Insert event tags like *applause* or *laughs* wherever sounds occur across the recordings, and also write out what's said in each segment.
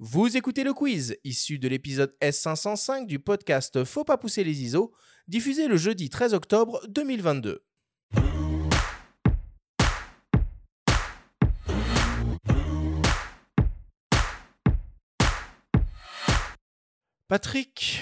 Vous écoutez le quiz, issu de l'épisode S505 du podcast Faut pas pousser les ISO, diffusé le jeudi 13 octobre 2022. Patrick,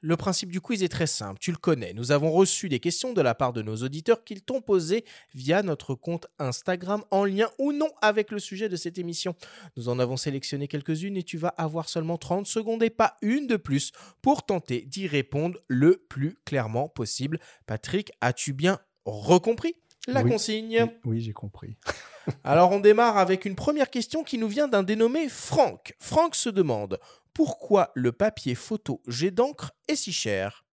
le principe du quiz est très simple, tu le connais. Nous avons reçu des questions de la part de nos auditeurs qu'ils t'ont posées via notre compte Instagram en lien ou non avec le sujet de cette émission. Nous en avons sélectionné quelques-unes et tu vas avoir seulement 30 secondes et pas une de plus pour tenter d'y répondre le plus clairement possible. Patrick, as-tu bien recompris la Oui. consigne? Oui, oui, j'ai compris. *laughs* alors on démarre avec une première question qui nous vient d'un dénommé Franck. Franck se demande pourquoi le papier photo jet d'encre est si cher?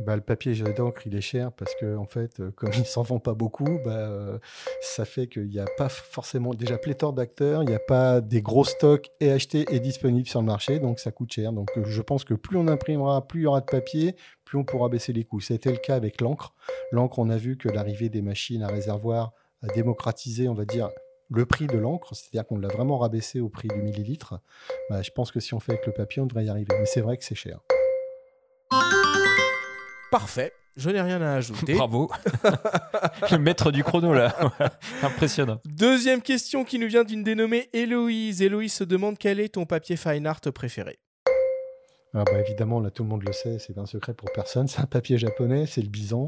Bah, le papier jet d'encre, il est cher parce que, en fait, euh, comme *laughs* il s'en vend pas beaucoup, bah, euh, ça fait qu'il n'y a pas forcément déjà pléthore d'acteurs, il n'y a pas des gros stocks et achetés et disponibles sur le marché, donc ça coûte cher. Donc euh, je pense que plus on imprimera, plus il y aura de papier, plus on pourra baisser les coûts. C'était le cas avec l'encre. L'encre, on a vu que l'arrivée des machines à réservoir a démocratisé, on va dire, le prix de l'encre, c'est-à-dire qu'on l'a vraiment rabaissé au prix du millilitre. Bah, je pense que si on fait avec le papier, on devrait y arriver. Mais c'est vrai que c'est cher. Parfait, je n'ai rien à ajouter. *laughs* Bravo. *laughs* le maître du chrono, là. *laughs* Impressionnant. Deuxième question qui nous vient d'une dénommée Héloïse. Héloïse se demande quel est ton papier fine art préféré? Ah bah évidemment, là tout le monde le sait, c'est un secret pour personne. C'est un papier japonais, c'est le bison.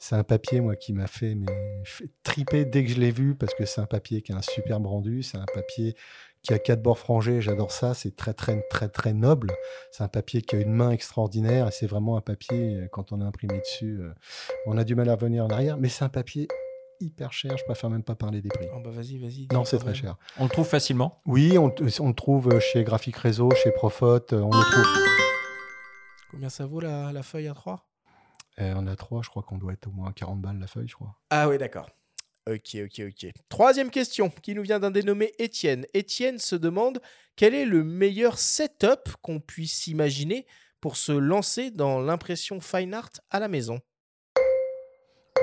C'est un papier, moi, qui m'a fait, mais, fait triper dès que je l'ai vu, parce que c'est un papier qui a un superbe rendu. C'est un papier qui a quatre bords frangés, j'adore ça. C'est très, très, très, très noble. C'est un papier qui a une main extraordinaire et c'est vraiment un papier, euh, quand on a imprimé dessus, euh, on a du mal à revenir en arrière, mais c'est un papier hyper cher. Je préfère même pas parler des prix. Oh bah vas-y, vas-y. Non, c'est très cher. On le trouve facilement. Oui, on, on le trouve chez Graphic Réseau, chez Profot, euh, on le trouve. Combien ça vaut la, la feuille à 3 Euh, on a trois, je crois qu'on doit être au moins 40 balles la feuille, je crois. Ah oui, d'accord. Ok, ok, ok. Troisième question qui nous vient d'un dénommé Étienne. Étienne se demande quel est le meilleur setup qu'on puisse imaginer pour se lancer dans l'impression fine art à la maison?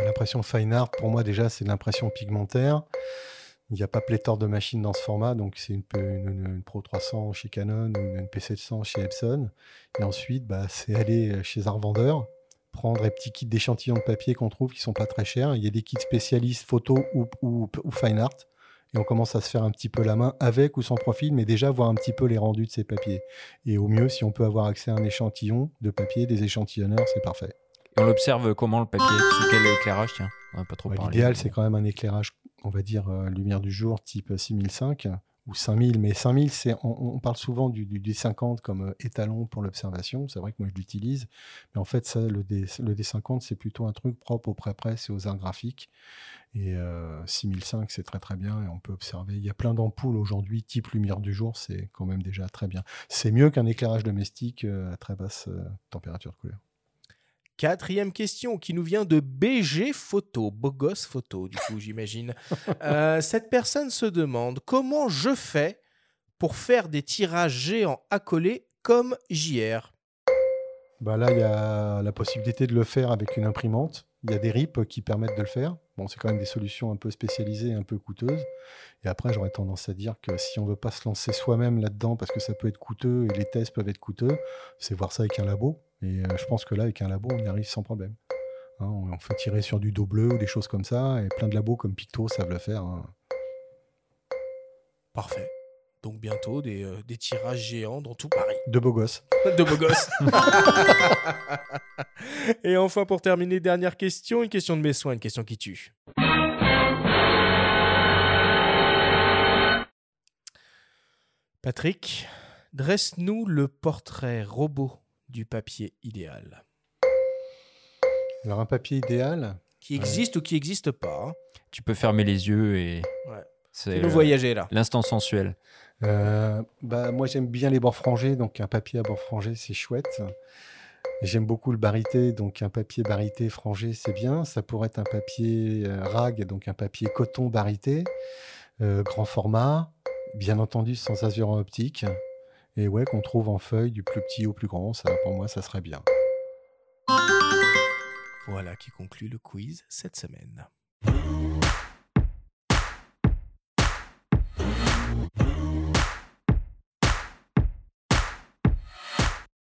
L'impression fine art, pour moi, déjà, c'est l'impression pigmentaire. Il n'y a pas pléthore de machines dans ce format, donc c'est une, une- Pro 300 chez Canon ou une, une P700 chez Epson. Et ensuite, bah, c'est aller chez un revendeur, prendre les petits kits d'échantillons de papier qu'on trouve qui sont pas très chers. Il y a des kits spécialistes photo ou fine art. Et on commence à se faire un petit peu la main avec ou sans profil, mais déjà voir un petit peu les rendus de ces papiers. Et au mieux, si on peut avoir accès à un échantillon de papier, des échantillonneurs, c'est parfait. On l'observe comment le papier? Sous quel éclairage Tiens, on n'a pas trop Ouais, parlé. L'idéal, c'est quand même un éclairage, on va dire, euh, lumière du jour type 6005 ou 5000. Mais 5000, c'est, on, on parle souvent du, du D50 comme euh, étalon pour l'observation. C'est vrai que moi, je l'utilise. Mais en fait, ça, le, D, le D50, c'est plutôt un truc propre au pré-presse et aux arts graphiques. Et euh, 6005, c'est très très bien et on peut observer. Il y a plein d'ampoules aujourd'hui, type lumière du jour, c'est quand même déjà très bien. C'est mieux qu'un éclairage domestique euh, à très basse euh, température de couleur. Quatrième question qui nous vient de BG Photo, beau gosse photo, du coup, j'imagine. *laughs* Euh, cette personne se demande comment je fais pour faire des tirages géants accolés comme JR. Bah là, il y a la possibilité de le faire avec une imprimante. Il y a des RIP qui permettent de le faire. Bon, c'est quand même des solutions un peu spécialisées, un peu coûteuses. Et après, j'aurais tendance à dire que si on veut pas se lancer soi-même là-dedans, parce que ça peut être coûteux et les tests peuvent être coûteux, c'est voir ça avec un labo. Et euh, je pense que là, avec un labo, on y arrive sans problème. Hein, on, fait tirer sur du dos bleu ou des choses comme ça. Et plein de labos comme Picto savent le faire. hein. Parfait. Donc bientôt des, euh, des tirages géants dans tout Paris. De beaux gosses. De beau gosse. *laughs* Et enfin, pour terminer, dernière question, une question de mes soins, une question qui tue. Patrick, dresse-nous le portrait robot du papier idéal. Alors, un papier idéal, Qui existe ou qui n'existe pas. hein. Tu peux fermer les yeux et. Ouais. C'est euh, voyager là. l'instant sensuel. Euh, bah, moi, j'aime bien les bords frangés, donc un papier à bords frangés, c'est chouette. J'aime beaucoup le barité, donc un papier barité frangé, c'est bien. Ça pourrait être un papier euh, rag, donc un papier coton barité, euh, grand format, bien entendu sans azuran optique. Et ouais, qu'on trouve en feuille du plus petit au plus grand, ça, pour moi, ça serait bien. Voilà qui conclut le quiz cette semaine.